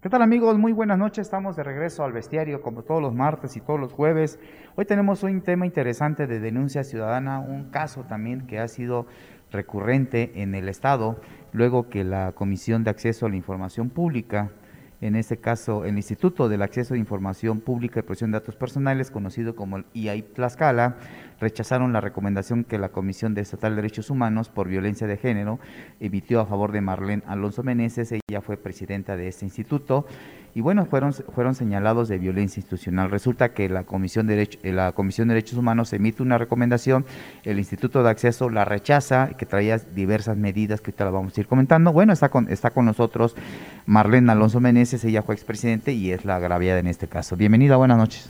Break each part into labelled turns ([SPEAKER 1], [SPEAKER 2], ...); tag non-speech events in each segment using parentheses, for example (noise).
[SPEAKER 1] ¿Qué tal amigos? Muy buenas noches. Estamos de regreso al bestiario como todos los martes y todos los jueves. Hoy tenemos un tema interesante de denuncia ciudadana, un caso también que ha sido recurrente en el Estado, luego que la Comisión de Acceso a la Información Pública en este caso el Instituto del Acceso a Información Pública y Protección de Datos Personales, conocido como el IAI Tlaxcala, rechazaron la recomendación que la Comisión de Estatal de Derechos Humanos por Violencia de Género emitió a favor de Marlene Alonso Meneses. Ella fue presidenta de este instituto y bueno, fueron, fueron señalados de violencia institucional. Resulta que la Comisión, de la Comisión de Derechos Humanos emite una recomendación, el Instituto de Acceso la rechaza, que traía diversas medidas que ahorita la vamos a ir comentando. Bueno, está con, está con nosotros Marlene Alonso Meneses, ella fue expresidente y es la agraviada en este caso. Bienvenida, buenas noches.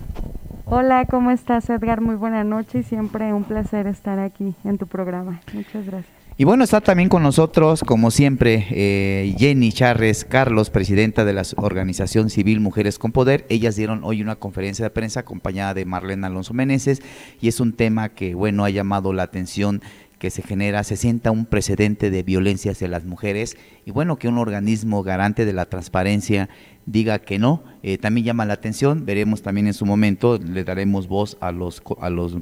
[SPEAKER 2] Hola, ¿cómo estás Edgar? Muy buena noche y siempre un placer estar aquí en tu programa. Muchas gracias.
[SPEAKER 1] Y bueno, está también con nosotros, como siempre, eh, Jenny Charres Carlos, presidenta de la Organización Civil Mujeres con Poder. Ellas dieron hoy una conferencia de prensa acompañada de Marlene Alonso Meneses y es un tema que, bueno, ha llamado la atención que se genera, se sienta un precedente de violencia hacia las mujeres y bueno, que un organismo garante de la transparencia diga que no, eh, también llama la atención, veremos también en su momento, le daremos voz a los, a los,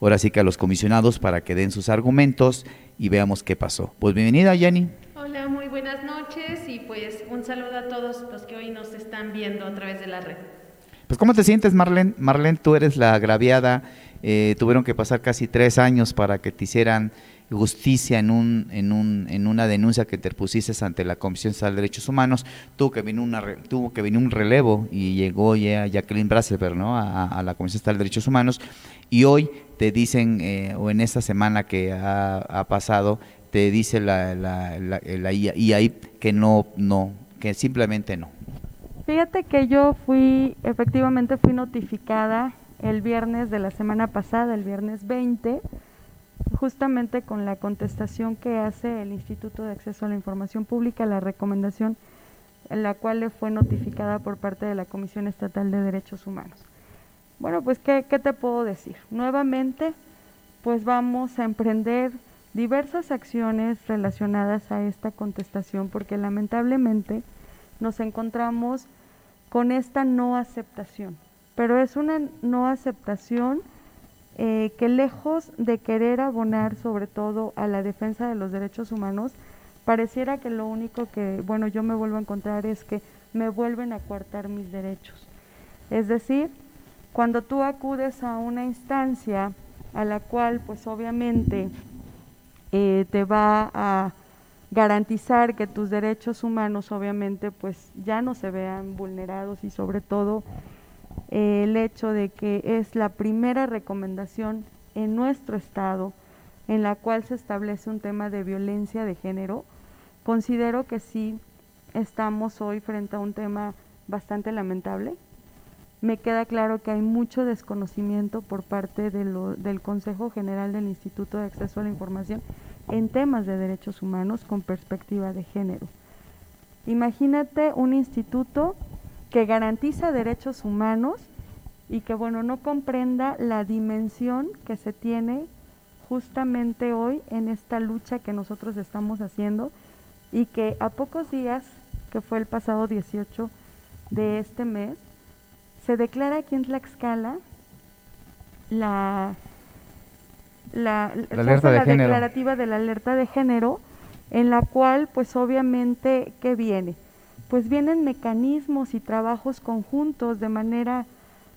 [SPEAKER 1] ahora sí que a los comisionados para que den sus argumentos y veamos qué pasó. Pues bienvenida, Jenny.
[SPEAKER 3] Hola, muy buenas noches y pues un saludo a todos los que hoy nos están viendo a través de la red.
[SPEAKER 1] Pues ¿cómo te sientes, Marlene? Marlene, tú eres la agraviada, eh, tuvieron que pasar casi tres años para que te hicieran justicia en, un, en, un, en una denuncia que interpusiste ante la Comisión de Derechos Humanos, tuvo que venir, una, tuvo que venir un relevo y llegó ya Jacqueline Brasselberg ¿no? a, la Comisión de Derechos Humanos y hoy te dicen, eh, o en esta semana que ha, pasado, te dice la, la, la, la IAI que no, no, que simplemente no.
[SPEAKER 2] Fíjate que yo fui, efectivamente fui notificada el viernes de la semana pasada, el viernes 20, justamente con la contestación que hace el Instituto de Acceso a la Información Pública, la recomendación en la cual le fue notificada por parte de la Comisión Estatal de Derechos Humanos. Bueno, pues ¿qué, qué te puedo decir? Nuevamente, pues vamos a emprender diversas acciones relacionadas a esta contestación porque lamentablemente nos encontramos con esta no aceptación, pero es una no aceptación eh, que lejos de querer abonar sobre todo a la defensa de los derechos humanos, pareciera que lo único que, bueno, yo me vuelvo a encontrar es que me vuelven a coartar mis derechos. Es decir, cuando tú acudes a una instancia a la cual pues obviamente eh, te va a garantizar que tus derechos humanos obviamente pues ya no se vean vulnerados y sobre todo el hecho de que es la primera recomendación en nuestro estado en la cual se establece un tema de violencia de género, considero que sí estamos hoy frente a un tema bastante lamentable. Me queda claro que hay mucho desconocimiento por parte del Consejo General del Instituto de Acceso a la Información en temas de derechos humanos con perspectiva de género. Imagínate un instituto que garantiza derechos humanos y que bueno, no comprenda la dimensión que se tiene justamente hoy en esta lucha que nosotros estamos haciendo y que a pocos días, que fue el pasado 18 de este mes, se declara aquí en Tlaxcala la, la, declarativa de la alerta de género, en la cual pues obviamente, ¿qué viene? Pues vienen mecanismos y trabajos conjuntos de manera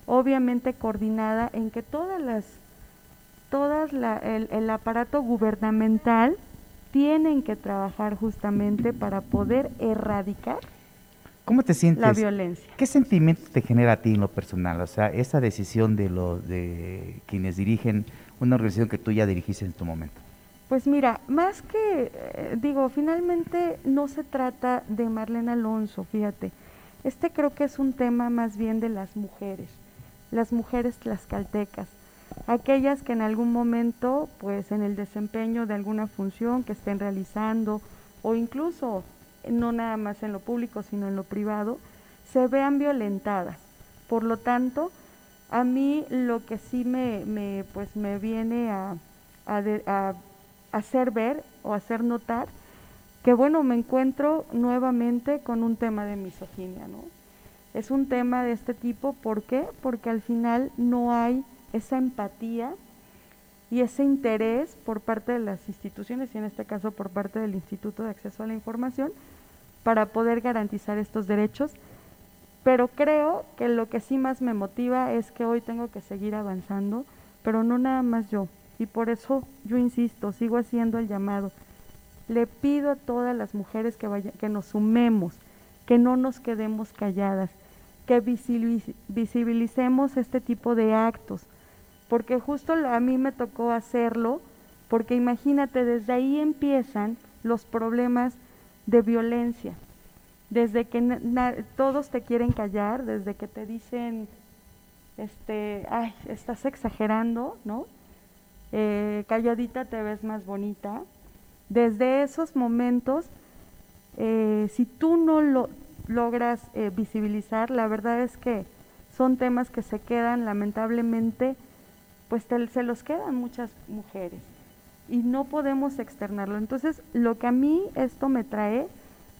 [SPEAKER 2] obviamente coordinada en que todas las todas el, aparato gubernamental tienen que trabajar justamente para poder erradicar
[SPEAKER 1] ¿Cómo te sientes?
[SPEAKER 2] La violencia.
[SPEAKER 1] ¿Qué sentimiento te genera a ti en lo personal? O sea, esa decisión de, los de quienes dirigen una organización que tú ya dirigiste en tu momento.
[SPEAKER 2] Pues mira, más que, eh, digo, finalmente no se trata de Marlene Alonso, fíjate. Este creo que es un tema más bien de las mujeres, las mujeres tlaxcaltecas, aquellas que en algún momento, pues en el desempeño de alguna función que estén realizando, o incluso no nada más en lo público, sino en lo privado, se vean violentadas. Por lo tanto, a mí lo que sí me, pues me viene a, a hacer ver o hacer notar que bueno, me encuentro nuevamente con un tema de misoginia, ¿no? Es un tema de este tipo, ¿por qué? Porque al final no hay esa empatía y ese interés por parte de las instituciones y en este caso por parte del Instituto de Acceso a la Información para poder garantizar estos derechos. Pero creo que lo que sí más me motiva es que hoy tengo que seguir avanzando, pero no nada más yo. Y por eso yo insisto, sigo haciendo el llamado. Le pido a todas las mujeres que, vaya, que nos sumemos, que no nos quedemos calladas, que visibilicemos este tipo de actos, porque justo a mí me tocó hacerlo, porque imagínate, desde ahí empiezan los problemas de violencia, desde que todos te quieren callar, desde que te dicen, este, ay, estás exagerando, ¿no? Eh, calladita te ves más bonita. Desde esos momentos, eh, si tú no lo logras eh, visibilizar, la verdad es que son temas que se quedan lamentablemente pues se los quedan muchas mujeres y no podemos externarlo. Entonces, lo que a mí esto me trae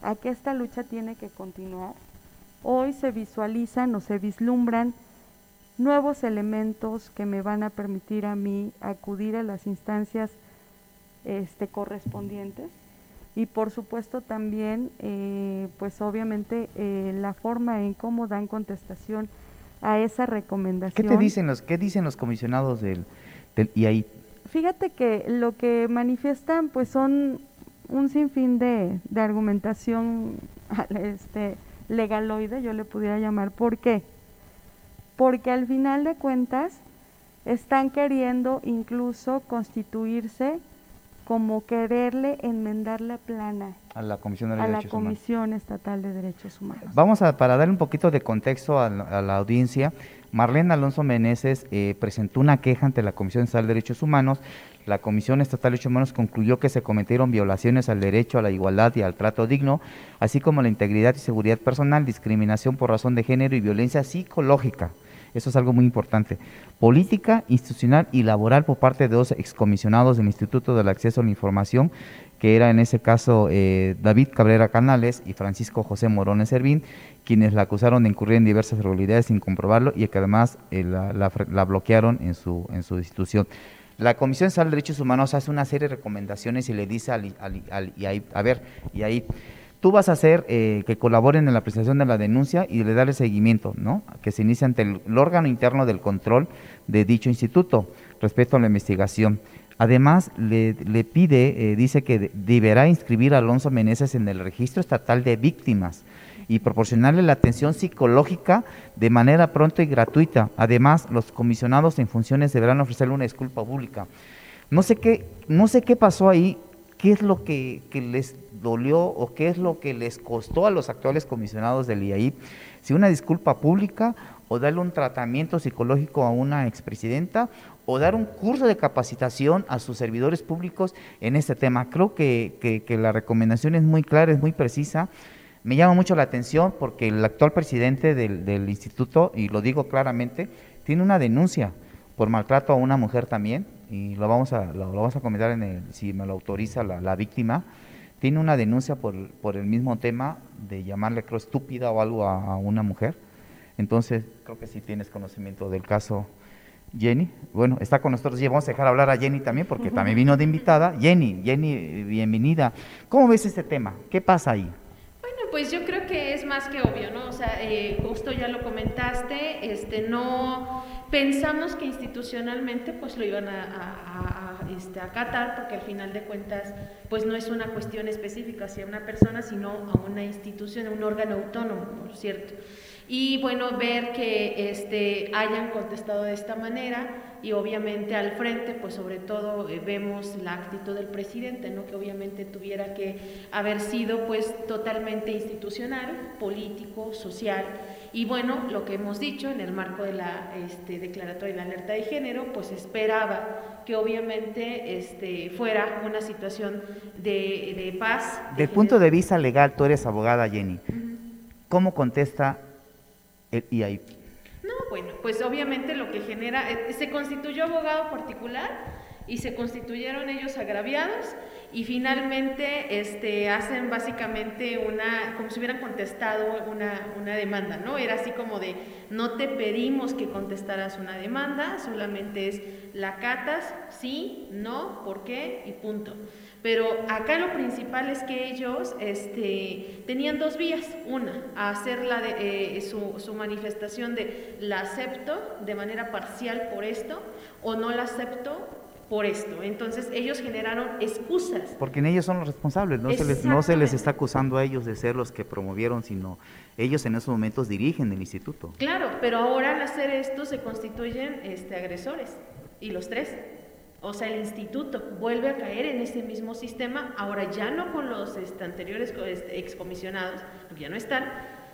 [SPEAKER 2] a que esta lucha tiene que continuar. Hoy se visualizan o se vislumbran nuevos elementos que me van a permitir a mí acudir a las instancias este, correspondientes y por supuesto también, eh, pues obviamente eh, la forma en cómo dan contestación a esa recomendación.
[SPEAKER 1] ¿Qué te dicen los, qué dicen los comisionados del, del IAI?
[SPEAKER 2] Fíjate que lo que manifiestan pues son un sinfín de, de argumentación (laughs) este, legaloide, yo le pudiera llamar. ¿Por qué? Porque al final de cuentas están queriendo incluso constituirse como quererle enmendar la plana
[SPEAKER 1] a la Comisión, de
[SPEAKER 2] a la Comisión Estatal de Derechos Humanos.
[SPEAKER 1] Vamos a, para dar un poquito de contexto a la, audiencia, Marlene Alonso Meneses eh, presentó una queja ante la Comisión Estatal de Derechos Humanos. La Comisión Estatal de Derechos Humanos concluyó que se cometieron violaciones al derecho a la igualdad y al trato digno, así como la integridad y seguridad personal, discriminación por razón de género y violencia psicológica eso es algo muy importante. Política, institucional y laboral por parte de dos excomisionados del Instituto del Acceso a la Información, que era en ese caso eh, David Cabrera Canales y Francisco José Morones Servín, quienes la acusaron de incurrir en diversas irregularidades sin comprobarlo y que además eh, la, bloquearon en su, en su institución. La Comisión Nacional de Derechos Humanos hace una serie de recomendaciones y le dice al, a ver, y ahí tú vas a hacer eh, que colaboren en la presentación de la denuncia y le darle seguimiento, ¿no? Que se inicie ante el, órgano interno del control de dicho instituto respecto a la investigación. Además, le, pide, eh, dice que deberá inscribir a Alonso Meneses en el registro estatal de víctimas y proporcionarle la atención psicológica de manera pronta y gratuita. Además, los comisionados en funciones deberán ofrecerle una disculpa pública. No sé qué, no sé qué pasó ahí, qué es lo que, les dolió o qué es lo que les costó a los actuales comisionados del IAI, si una disculpa pública o darle un tratamiento psicológico a una expresidenta o dar un curso de capacitación a sus servidores públicos en este tema. Creo que, la recomendación es muy clara, es muy precisa. Me llama mucho la atención porque el actual presidente del, del instituto, y lo digo claramente, tiene una denuncia por maltrato a una mujer también, y lo vamos a, lo, vamos a comentar en el, si me lo autoriza la, víctima, tiene una denuncia por, por, el mismo tema de llamarle, creo, estúpida o algo a, una mujer. Entonces, creo que sí tienes conocimiento del caso. Jenny, bueno, está con nosotros y vamos a dejar hablar a Jenny también porque también vino de invitada. Jenny, Jenny, bienvenida. ¿Cómo ves este tema? ¿Qué pasa ahí?
[SPEAKER 3] Bueno, pues yo creo que es más que obvio, ¿no? O sea, eh, justo ya lo comentaste, este, no Pensamos que institucionalmente pues lo iban a, este, acatar porque al final de cuentas pues no es una cuestión específica hacia una persona sino a una institución, a un órgano autónomo, por cierto. Y bueno, ver que este, hayan contestado de esta manera y obviamente al frente, pues sobre todo eh, vemos la actitud del presidente, ¿no? que obviamente tuviera que haber sido pues totalmente institucional, político, social y bueno, lo que hemos dicho en el marco de la este, declaratoria de la alerta de género, pues esperaba que obviamente este, fuera una situación de, paz.
[SPEAKER 1] Del punto de vista legal, tú eres abogada, Jenny. ¿Cómo contesta el IAI?
[SPEAKER 3] No, bueno, pues obviamente lo que genera, eh, se constituyó abogado particular y se constituyeron ellos agraviados y finalmente este, hacen básicamente una, como si hubieran contestado una, una demanda, ¿no? Era así como de, no te pedimos que contestaras una demanda, solamente es la catas, sí, no, por qué y punto. Pero acá lo principal es que ellos este, tenían dos vías. Una, hacer la eh, su, su, manifestación de la acepto de manera parcial por esto o no la acepto por esto. Entonces ellos generaron excusas.
[SPEAKER 1] Porque en ellos son los responsables, no se, les, no se les está acusando a ellos de ser los que promovieron, sino ellos en esos momentos dirigen el instituto.
[SPEAKER 3] Claro, pero ahora al hacer esto se constituyen este, agresores, y los tres. O sea, el instituto vuelve a caer en ese mismo sistema, ahora ya no con los este, anteriores este, excomisionados, porque ya no están,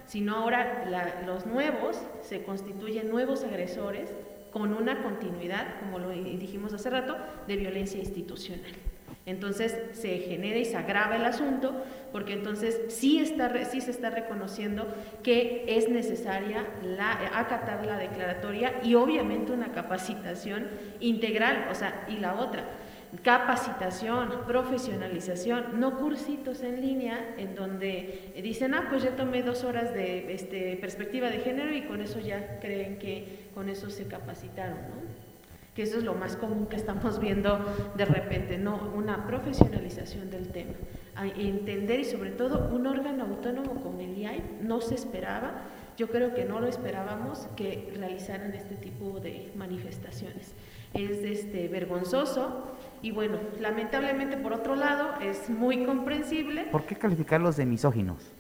[SPEAKER 3] sino ahora los nuevos se constituyen nuevos agresores con una continuidad, como lo dijimos hace rato, de violencia institucional. Entonces se genera y se agrava el asunto porque entonces sí, está, sí se está reconociendo que es necesaria la, acatar la declaratoria y obviamente una capacitación integral, o sea, y la otra, capacitación, profesionalización, no cursitos en línea en donde dicen, ah, pues ya tomé dos horas de este, perspectiva de género y con eso ya creen que con eso se capacitaron, ¿no? que eso es lo más común que estamos viendo de repente, no, una profesionalización del tema, a entender y sobre todo un órgano autónomo como el IAI no se esperaba, yo creo que no lo esperábamos que realizaran este tipo de manifestaciones. Es este, vergonzoso y bueno, lamentablemente por otro lado es muy comprensible.
[SPEAKER 1] ¿Por qué calificarlos de misóginos?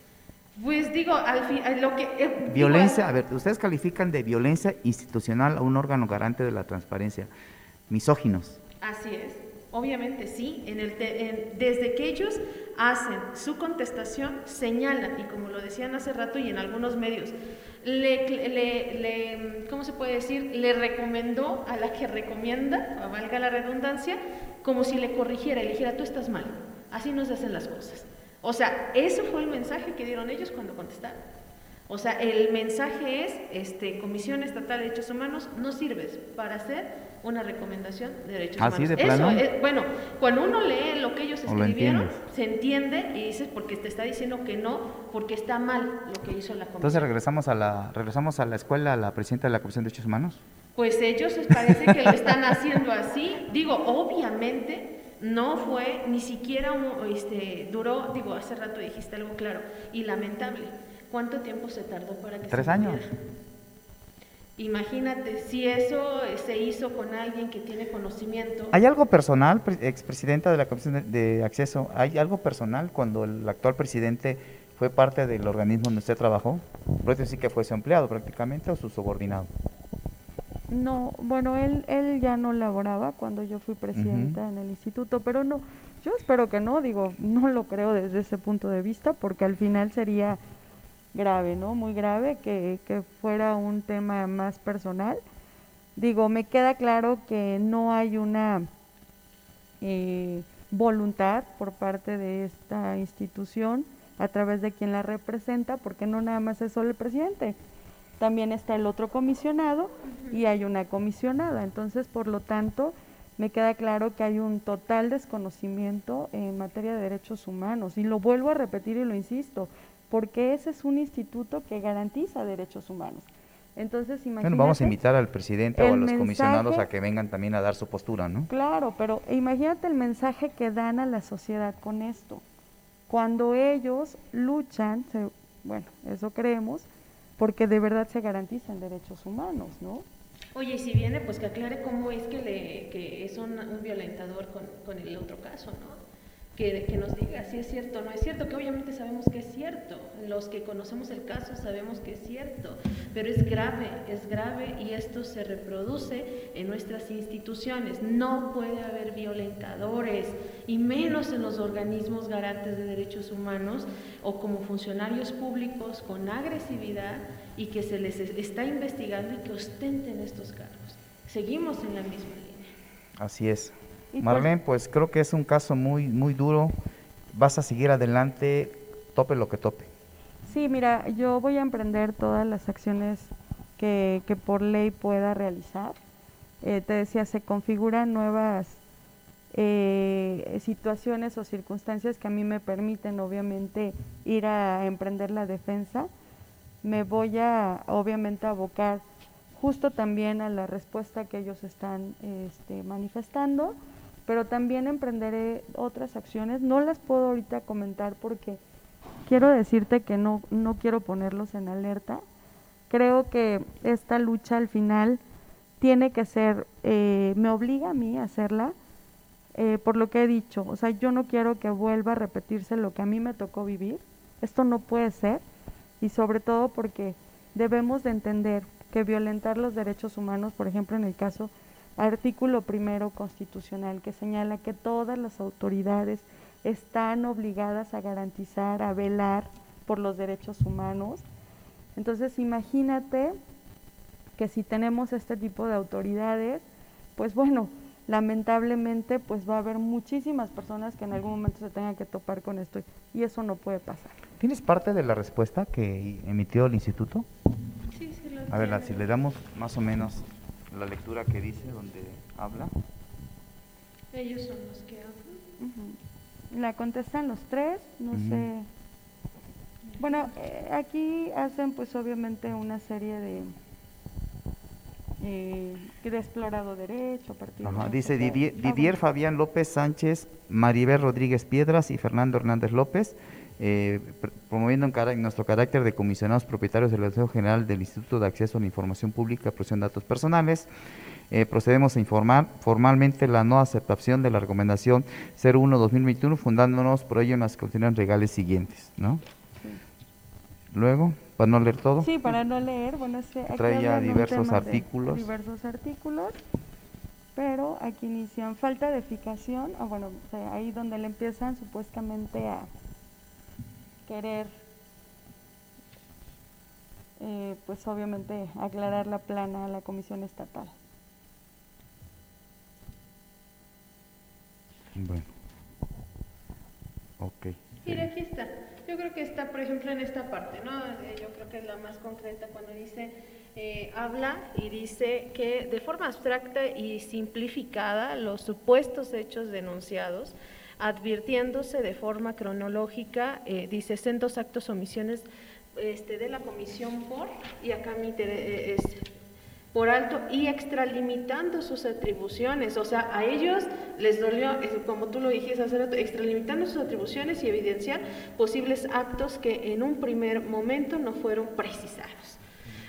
[SPEAKER 3] Pues digo, al fin, lo que...
[SPEAKER 1] Eh, violencia, a ver, ustedes califican de violencia institucional a un órgano garante de la transparencia. Misóginos.
[SPEAKER 3] Así es, obviamente sí. En el desde que ellos hacen su contestación, señalan, y como lo decían hace rato y en algunos medios, le, le, ¿cómo se puede decir? Le recomendó a la que recomienda, valga la redundancia, como si le corrigiera y le dijera, tú estás mal, así no se hacen las cosas. O sea, eso fue el mensaje que dieron ellos cuando contestaron. O sea, el mensaje es, este, Comisión Estatal de Derechos Humanos, no sirves para hacer una recomendación de derechos
[SPEAKER 1] ¿Así
[SPEAKER 3] humanos.
[SPEAKER 1] De plano?
[SPEAKER 3] Eso, bueno, cuando uno lee lo que ellos escribieron, se entiende y dices porque te está diciendo que no, porque está mal lo que hizo la Comisión.
[SPEAKER 1] Entonces regresamos a la, regresamos a la escuela, a la presidenta de la Comisión de Derechos Humanos.
[SPEAKER 3] Pues ellos parece que lo están haciendo así. Digo, obviamente no fue ni siquiera un, este, duró, digo, hace rato dijiste algo claro y lamentable. ¿Cuánto tiempo se tardó para que
[SPEAKER 1] Tres años.
[SPEAKER 3] Imagínate, si eso se hizo con alguien que tiene conocimiento.
[SPEAKER 1] ¿Hay algo personal, expresidenta de la Comisión de Acceso, hay algo personal cuando el actual presidente fue parte del organismo donde usted trabajó? Puede decir que fue su empleado prácticamente o su subordinado.
[SPEAKER 2] No, bueno, él, él ya no laboraba cuando yo fui presidenta en el instituto, pero no, yo espero que no, digo, no lo creo desde ese punto de vista, porque al final sería grave, ¿no? Muy grave que, que fuera un tema más personal. Digo, me queda claro que no hay una eh, voluntad por parte de esta institución a través de quien la representa, porque no nada más es solo el presidente también está el otro comisionado y hay una comisionada. Entonces, por lo tanto, me queda claro que hay un total desconocimiento en materia de derechos humanos. Y lo vuelvo a repetir y lo insisto, porque ese es un instituto que garantiza derechos humanos. Entonces, imagínate,
[SPEAKER 1] bueno, vamos a invitar al presidente o a los comisionados a que vengan también a dar su postura, ¿no?
[SPEAKER 2] Claro, pero imagínate el mensaje que dan a la sociedad con esto. Cuando ellos luchan, bueno, eso creemos, porque de verdad se garantizan derechos humanos, ¿no?
[SPEAKER 3] Oye, y si viene, pues que aclare cómo es que, le, que es un, un violentador con, con, el otro caso, ¿no? Que, que, nos diga si es cierto o no es cierto, que obviamente sabemos que es cierto, los que conocemos el caso sabemos que es cierto, pero es grave, es grave y esto se reproduce en nuestras instituciones. No puede haber violentadores, y menos en los organismos garantes de derechos humanos o como funcionarios públicos con agresividad y que se les está investigando y que ostenten estos cargos. Seguimos en la misma línea.
[SPEAKER 1] Así es. Marlene, pues creo que es un caso muy, muy duro. Vas a seguir adelante, tope lo que tope.
[SPEAKER 2] Sí, mira, yo voy a emprender todas las acciones que, que por ley pueda realizar. Eh, te decía, se configuran nuevas eh, situaciones o circunstancias que a mí me permiten obviamente ir a emprender la defensa, me voy a obviamente abocar justo también a la respuesta que ellos están este, manifestando, pero también emprenderé otras acciones. No las puedo ahorita comentar porque quiero decirte que no, no quiero ponerlos en alerta. Creo que esta lucha al final tiene que ser, eh, me obliga a mí a hacerla, eh, por lo que he dicho. O sea, yo no quiero que vuelva a repetirse lo que a mí me tocó vivir. Esto no puede ser. Y sobre todo porque debemos de entender que violentar los derechos humanos, por ejemplo, en el caso artículo primero constitucional que señala que todas las autoridades están obligadas a garantizar, a velar por los derechos humanos. Entonces, imagínate que si tenemos este tipo de autoridades, pues bueno, lamentablemente pues va a haber muchísimas personas que en algún momento se tengan que topar con esto y eso no puede pasar.
[SPEAKER 1] ¿Tienes parte de la respuesta que emitió el instituto? A ver, si le damos más o menos la lectura que dice, donde habla.
[SPEAKER 3] Ellos son los que hablan.
[SPEAKER 2] La contestan los tres, no sé. Bueno, eh, aquí hacen pues obviamente una serie de eh, de explorado derecho,
[SPEAKER 1] Dice Didier, Didier Fabián López Sánchez, Maribel Rodríguez Piedras y Fernando Hernández López eh, promoviendo en, nuestro carácter de comisionados propietarios del Consejo General del Instituto de Acceso a la Información Pública y Protección de Datos Personales, eh, procedemos a informar formalmente la no aceptación de la recomendación 01-2021, fundándonos por ello en las condiciones legales siguientes. ¿no? Luego, para no leer todo.
[SPEAKER 2] Sí, para no leer, bueno,
[SPEAKER 1] traía diversos artículos.
[SPEAKER 2] Diversos artículos, pero aquí inician falta de eficación, o bueno, ahí donde le empiezan supuestamente a querer, eh, pues obviamente, aclarar la plana a la Comisión Estatal.
[SPEAKER 1] Bueno. Ok.
[SPEAKER 3] Mira, aquí está. Yo creo que está, por ejemplo, en esta parte, ¿no? Eh, yo creo que es la más concreta cuando dice, eh, habla y dice que de forma abstracta y simplificada los supuestos hechos denunciados advirtiéndose de forma cronológica, eh, dice, sendos actos omisiones este, de la comisión por, y acá mi eh, es por alto y extralimitando sus atribuciones, o sea, a ellos les dolió, como tú lo dijiste hace rato, extralimitando sus atribuciones y evidenciar posibles actos que en un primer momento no fueron precisados.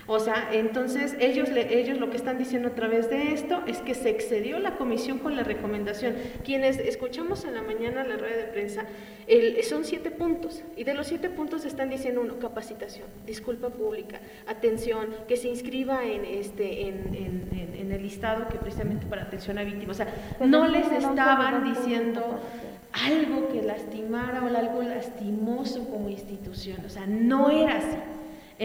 [SPEAKER 3] O sea, entonces ellos, ellos lo que están diciendo a través de esto es que se excedió la comisión con la recomendación. Quienes escuchamos en la mañana la rueda de prensa, son siete puntos y de los siete puntos están diciendo uno, capacitación, disculpa pública, atención, que se inscriba en, este, en, en el listado que precisamente para atención a víctimas. O sea, no les estaban diciendo algo que lastimara o algo lastimoso como institución. O sea, no era así.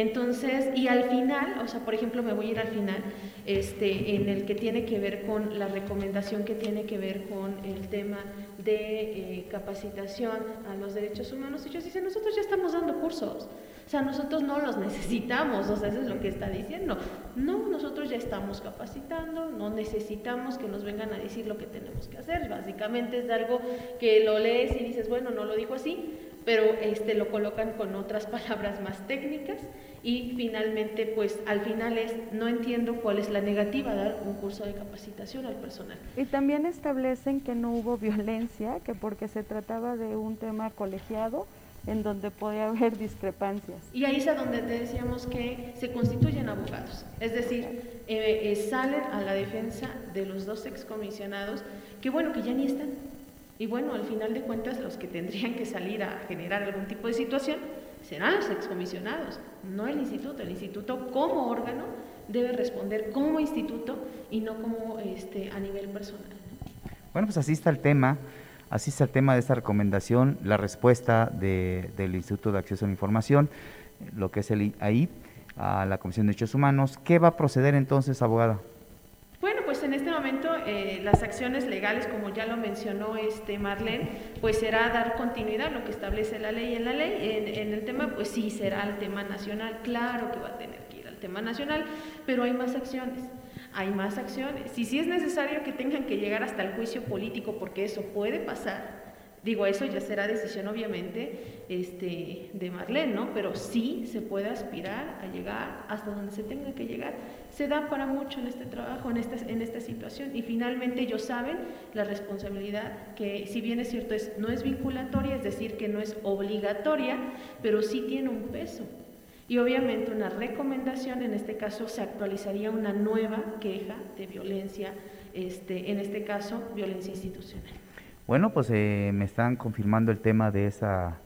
[SPEAKER 3] Entonces, y al final, o sea, por ejemplo, me voy a ir al final, este, en el que tiene que ver con la recomendación que tiene que ver con el tema de eh, capacitación a los derechos humanos. Ellos dicen, nosotros ya estamos dando cursos, o sea, nosotros no los necesitamos, o sea, eso es lo que está diciendo. No, nosotros ya estamos capacitando, no necesitamos que nos vengan a decir lo que tenemos que hacer. Básicamente es algo que lo lees y dices, bueno, no lo dijo así, pero este, lo colocan con otras (laughs) palabras más técnicas y finalmente, pues al final es, no entiendo cuál es la negativa de dar un curso de capacitación al personal.
[SPEAKER 2] Y también establecen que no hubo violencia, que porque se trataba de un tema colegiado, en donde podía haber discrepancias.
[SPEAKER 3] Y ahí es a donde te decíamos que se constituyen abogados, es decir, eh, eh, salen a la defensa de los dos excomisionados, que bueno, que ya ni están, y bueno, al final de cuentas, los que tendrían que salir a generar algún tipo de situación serán los excomisionados, no el instituto. El instituto como órgano debe responder como instituto y no como este, a nivel personal.
[SPEAKER 1] Bueno, pues así está el tema. Así está el tema de esta recomendación, la respuesta del Instituto de Acceso a la Información, lo que es el ahí a la Comisión de Derechos Humanos. ¿Qué va a proceder entonces, abogada?
[SPEAKER 3] Pues en este momento eh, las acciones legales, como ya lo mencionó este Marlene, pues será dar continuidad a lo que establece la ley en la ley. En, el tema, pues sí, será el tema nacional, claro que va a tener que ir al tema nacional, pero hay más acciones. hay más acción. Si sí es necesario que tengan que llegar hasta el juicio político, porque eso puede pasar, Digo, eso ya será decisión obviamente este, de Marlene, ¿no? Pero sí se puede aspirar a llegar hasta donde se tenga que llegar. Se da para mucho en este trabajo, en esta, en esta situación. Y finalmente ellos saben la responsabilidad que, si bien es cierto, es, no es vinculatoria, es decir, que no es obligatoria, pero sí tiene un peso. Y obviamente una recomendación, en este caso se actualizaría una nueva queja de violencia, este, en este caso violencia institucional.
[SPEAKER 1] Bueno, pues eh, me están confirmando el tema de esa,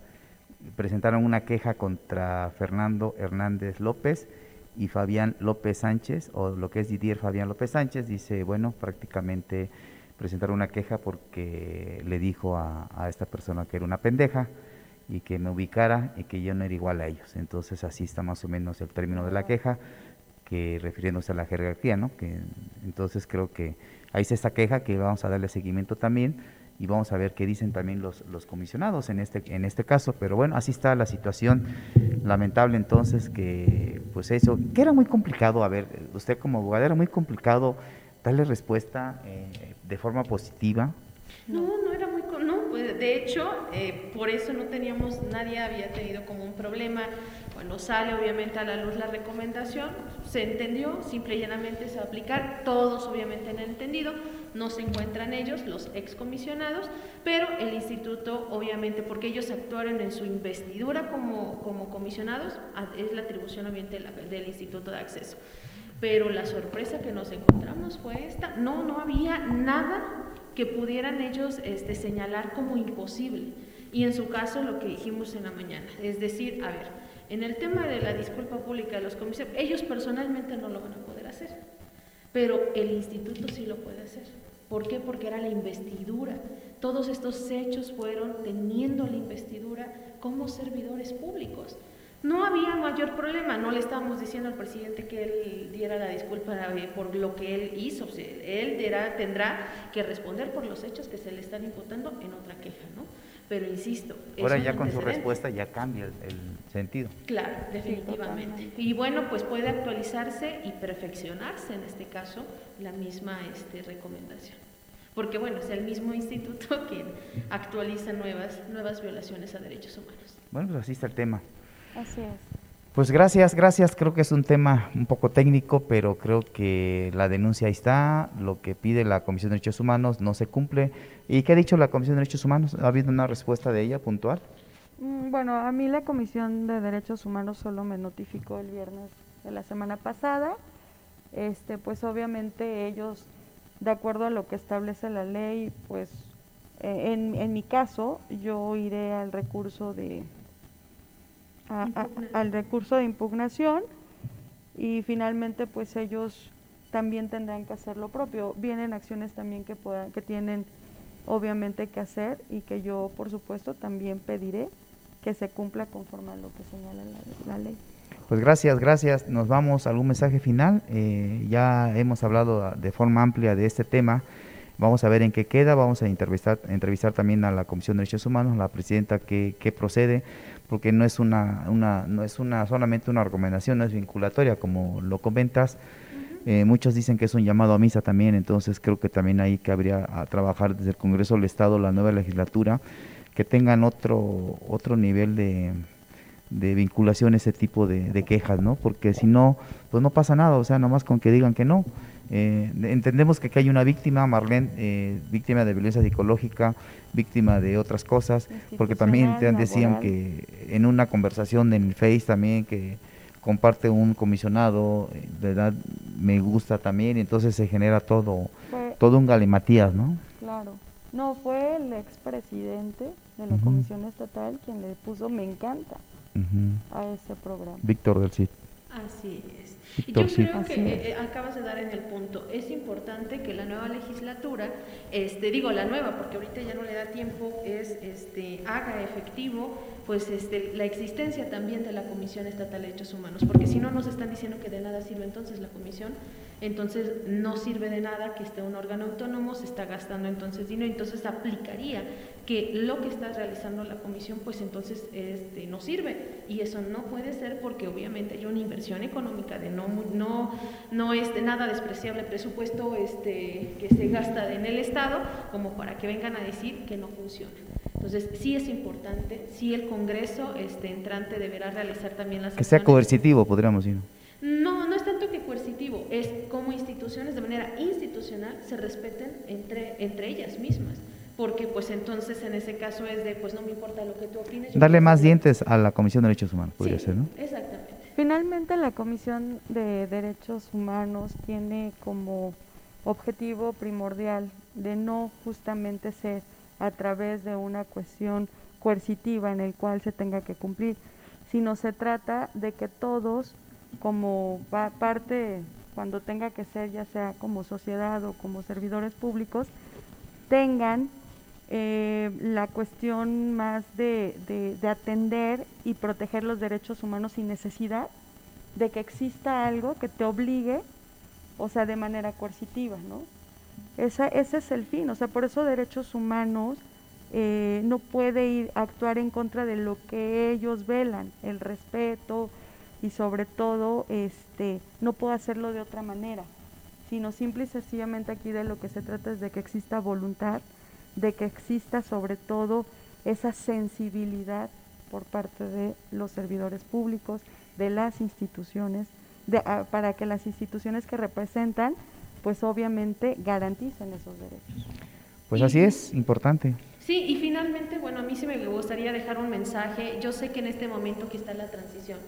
[SPEAKER 1] presentaron una queja contra Fernando Hernández López y Fabián López Sánchez, o lo que es Didier Fabián López Sánchez, dice, bueno, prácticamente presentaron una queja porque le dijo a, a esta persona que era una pendeja y que me ubicara y que yo no era igual a ellos. Entonces así está más o menos el término de la queja, que refiriéndose a la jerarquía, ¿no? Que, entonces creo que ahí está esta queja que vamos a darle seguimiento también y vamos a ver qué dicen también los, los comisionados en este, en este caso. Pero bueno, así está la situación lamentable entonces que pues eso, que era muy complicado, a ver, usted como abogada era muy complicado darle respuesta eh, de forma positiva.
[SPEAKER 3] No, no era muy, no, pues de hecho, eh, por eso no teníamos, nadie había tenido como un problema. Cuando sale obviamente a la luz la recomendación, se entendió, simple y llanamente se va a aplicar, todos obviamente han entendido, no se encuentran ellos, los excomisionados, pero el instituto, obviamente, porque ellos actuaron en su investidura como, como comisionados, es la atribución obviamente del Instituto de Acceso. Pero la sorpresa que nos encontramos fue esta, no, no había nada que pudieran ellos este, señalar como imposible. Y en su caso lo que dijimos en la mañana, es decir, a ver, en el tema de la disculpa pública de los comisionados, ellos personalmente no lo van a poder hacer, pero el instituto sí lo puede hacer. ¿Por qué? Porque era la investidura. Todos estos hechos fueron teniendo la investidura como servidores públicos. No había mayor problema, no le estábamos diciendo al presidente que él diera la disculpa eh, por lo que él hizo. él tendrá que responder por los hechos que se le están imputando en otra queja, ¿no? Pero insisto.
[SPEAKER 1] Ahora ya con su respuesta ya cambia el, sentido.
[SPEAKER 3] Claro, definitivamente. y bueno, pues puede actualizarse y perfeccionarse en este caso la misma este, recomendación. Porque bueno, es el mismo instituto (laughs) quien actualiza nuevas, nuevas violaciones a derechos humanos.
[SPEAKER 1] Bueno, pues así está el tema.
[SPEAKER 2] Así es.
[SPEAKER 1] Pues gracias, gracias. Creo que es un tema un poco técnico, pero creo que la denuncia ahí está, lo que pide la Comisión de Derechos Humanos no se cumple. ¿Y qué ha dicho la Comisión de Derechos Humanos? ¿Ha habido una respuesta de ella puntual?
[SPEAKER 2] Mm, bueno, a mí la Comisión de Derechos Humanos solo me notificó el viernes de la semana pasada. Este, pues obviamente ellos, de acuerdo a lo que establece la ley, pues eh, en, en mi caso yo iré al recurso de al recurso de impugnación y finalmente pues ellos también tendrán que hacer lo propio. Vienen acciones también que, puedan, que tienen obviamente que hacer y que yo por supuesto también pediré que se cumpla conforme a lo que señala la, ley.
[SPEAKER 1] Pues gracias, gracias. Nos vamos a algún mensaje final. Eh, ya hemos hablado de forma amplia de este tema. Vamos a ver en qué queda. Vamos a entrevistar, entrevistar también a la Comisión de Derechos Humanos, la presidenta que, que procede porque no es una, una, no es una solamente una recomendación, no es vinculatoria, como lo comentas. Eh, muchos dicen que es un llamado a misa también, entonces creo que también hay que habría a trabajar desde el Congreso del Estado, la nueva legislatura, que tengan otro, otro nivel de, de vinculación ese tipo de, de, quejas, ¿no? Porque si no, pues no pasa nada, o sea, nomás con que digan que no. Eh, entendemos que aquí hay una víctima, Marlene, eh, víctima de violencia psicológica, víctima de otras cosas, porque también te decían que en una conversación en Face también que comparte un comisionado, de edad me gusta también, y entonces se genera todo, todo un galimatías, ¿no?
[SPEAKER 2] Claro. No, fue el expresidente de la Comisión Estatal quien le puso me encanta a ese programa.
[SPEAKER 1] Víctor del CID.
[SPEAKER 3] Así es. Y yo creo que eh, eh, acabas de dar en el punto. Es importante que la nueva legislatura, este, digo la nueva, porque ahorita ya no le da tiempo, es este, haga efectivo pues este, la existencia también de la Comisión Estatal de Derechos Humanos, porque si no nos están diciendo que de nada sirve entonces la comisión, entonces no sirve de nada que esté un órgano autónomo, se está gastando entonces dinero, entonces aplicaría que lo que está realizando la comisión pues entonces este, no sirve. Y eso no puede ser porque obviamente hay una inversión económica de no no no es de nada despreciable presupuesto este que se gasta en el estado como para que vengan a decir que no funciona. Entonces sí es importante sí el Congreso este entrante deberá realizar también las
[SPEAKER 1] que sea coercitivo podríamos decir
[SPEAKER 3] no, no es tanto que coercitivo, es como instituciones de manera institucional se respeten entre, entre ellas mismas porque pues entonces en ese caso es de pues no me importa lo que tú opines.
[SPEAKER 1] Darle más dientes a la Comisión de Derechos Humanos, podría ser, ¿no?
[SPEAKER 3] Exactamente.
[SPEAKER 2] Finalmente la Comisión de Derechos Humanos tiene como objetivo primordial de no justamente ser a través de una cuestión coercitiva en el cual se tenga que cumplir, sino se trata de que todos como parte cuando tenga que ser ya sea como sociedad o como servidores públicos tengan eh, la cuestión más de, de, atender y proteger los derechos humanos sin necesidad de que exista algo que te obligue, o sea, de manera coercitiva, ¿no? Esa, ese es el fin, o sea, por eso derechos humanos eh, no puede ir actuar en contra de lo que ellos velan, el respeto y sobre todo, este, no puedo hacerlo de otra manera, sino simple y sencillamente aquí de lo que se trata es de que exista voluntad, de que exista sobre todo esa sensibilidad por parte de los servidores públicos, de las instituciones, ah, para que las instituciones que representan, pues obviamente garanticen esos derechos.
[SPEAKER 1] Pues así es, importante.
[SPEAKER 3] Sí, y finalmente, bueno, a mí sí me gustaría dejar un mensaje. Yo sé que en este momento que está la transición,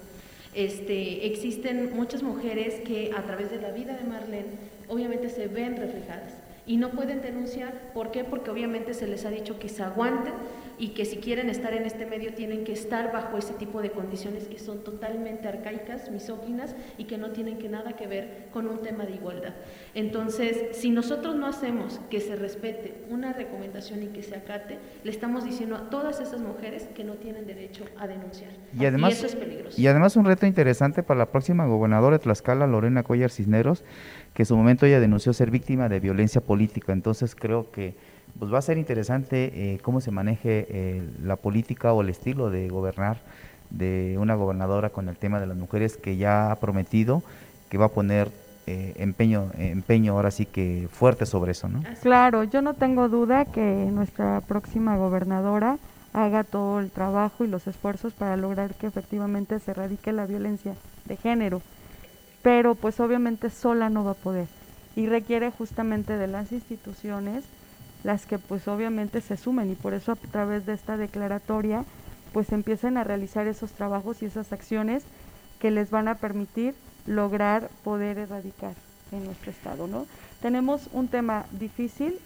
[SPEAKER 3] este, existen muchas mujeres que a través de la vida de Marlene obviamente se ven reflejadas y no pueden denunciar. ¿Por qué? Porque obviamente se les ha dicho que se aguanten y que si quieren estar en este medio tienen que estar bajo ese tipo de condiciones que son totalmente arcaicas, misóginas y que no tienen que nada que ver con un tema de igualdad. Entonces, si nosotros no hacemos que se respete una recomendación y que se acate, le estamos diciendo a todas esas mujeres que no tienen derecho a denunciar.
[SPEAKER 1] Y, además,
[SPEAKER 3] eso es peligroso.
[SPEAKER 1] Y además un reto interesante para la próxima gobernadora de Tlaxcala, Lorena Cuellar Cisneros, que en su momento ella denunció ser víctima de violencia política. Entonces creo que pues va a ser interesante eh, cómo se maneje eh, la política o el estilo de gobernar de una gobernadora con el tema de las mujeres que ya ha prometido que va a poner eh, empeño, empeño ahora sí que fuerte sobre eso, ¿no?
[SPEAKER 2] Claro, yo no tengo duda que nuestra próxima gobernadora haga todo el trabajo y los esfuerzos para lograr que efectivamente se erradique la violencia de género, pero pues obviamente sola no va a poder. Y requiere justamente de las instituciones las que pues obviamente se sumen. Y por eso a través de esta declaratoria pues empiecen a realizar esos trabajos y esas acciones que les van a permitir lograr poder erradicar en nuestro estado, ¿no? Tenemos un tema difícil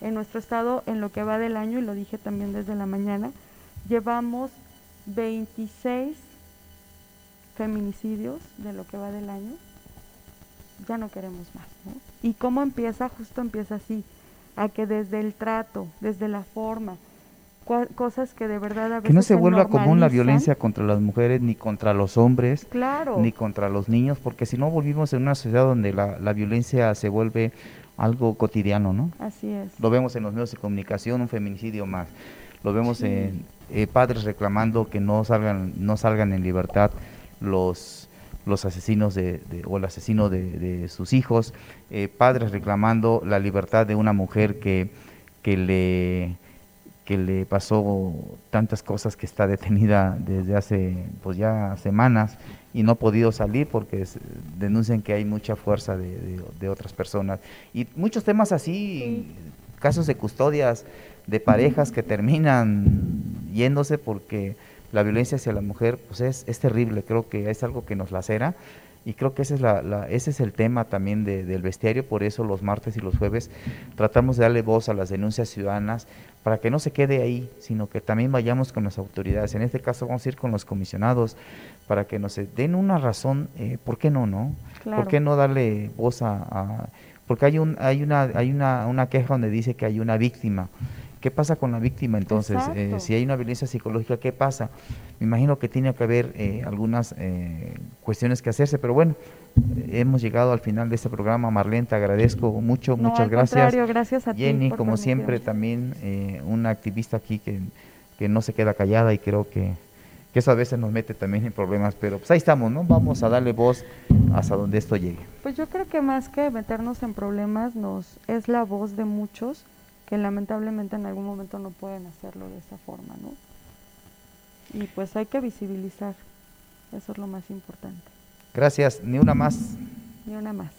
[SPEAKER 2] en nuestro estado en lo que va del año y lo dije también desde la mañana, llevamos 26 feminicidios de lo que va del año. Ya no queremos más, ¿no? ¿Y cómo empieza? Justo empieza así a que desde el trato, desde la forma, cosas que de verdad a veces
[SPEAKER 1] que no se, vuelva común la violencia contra las mujeres ni contra los hombres
[SPEAKER 2] claro.
[SPEAKER 1] ni contra los niños porque si no volvimos en una sociedad donde la, la, violencia se vuelve algo cotidiano no
[SPEAKER 2] así es
[SPEAKER 1] lo vemos en los medios de comunicación un feminicidio más lo vemos en eh, padres reclamando que no salgan no salgan en libertad los los asesinos de, o el asesino de, sus hijos, eh, padres reclamando la libertad de una mujer que, que, le, que le pasó tantas cosas que está detenida desde hace pues ya semanas y no ha podido salir porque denuncian que hay mucha fuerza de, otras personas. Y muchos temas así, casos de custodias de parejas que terminan yéndose porque la violencia hacia la mujer pues es, es terrible, creo que es algo que nos lacera y creo que ese es, la, ese es el tema también del bestiario, por eso los martes y los jueves tratamos de darle voz a las denuncias ciudadanas para que no se quede ahí, sino que también vayamos con las autoridades. En este caso vamos a ir con los comisionados para que nos den una razón, eh, ¿por qué no, no? ¿Por qué no darle voz a, a porque hay un hay una hay una, una queja donde dice que hay una víctima ¿Qué pasa con la víctima entonces? Eh, si hay una violencia psicológica, ¿qué pasa? Me imagino que tiene que haber eh, algunas eh, cuestiones que hacerse, pero bueno, hemos llegado al final de este programa. Marlene, te agradezco mucho, muchas gracias.
[SPEAKER 2] gracias a
[SPEAKER 1] Jenny, como siempre, también una activista aquí que, que no se queda callada y creo que, que eso a veces nos mete también en problemas, pero pues ahí estamos, ¿no? Vamos a darle voz hasta donde esto llegue.
[SPEAKER 2] Pues yo creo que más que meternos en problemas, nos es la voz de muchos que lamentablemente en algún momento no pueden hacerlo de esa forma, ¿no? Y pues hay que visibilizar, eso es lo más importante.
[SPEAKER 1] Gracias, ni una más.
[SPEAKER 2] Ni una más.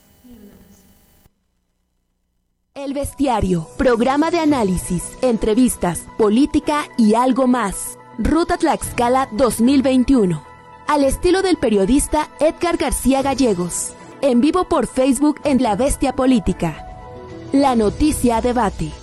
[SPEAKER 4] El Bestiario, programa de análisis, entrevistas, política y algo más. Ruta Tlaxcala 2021. Al estilo del periodista Edgar García Gallegos. En vivo por Facebook en La Bestia Política. La noticia debate.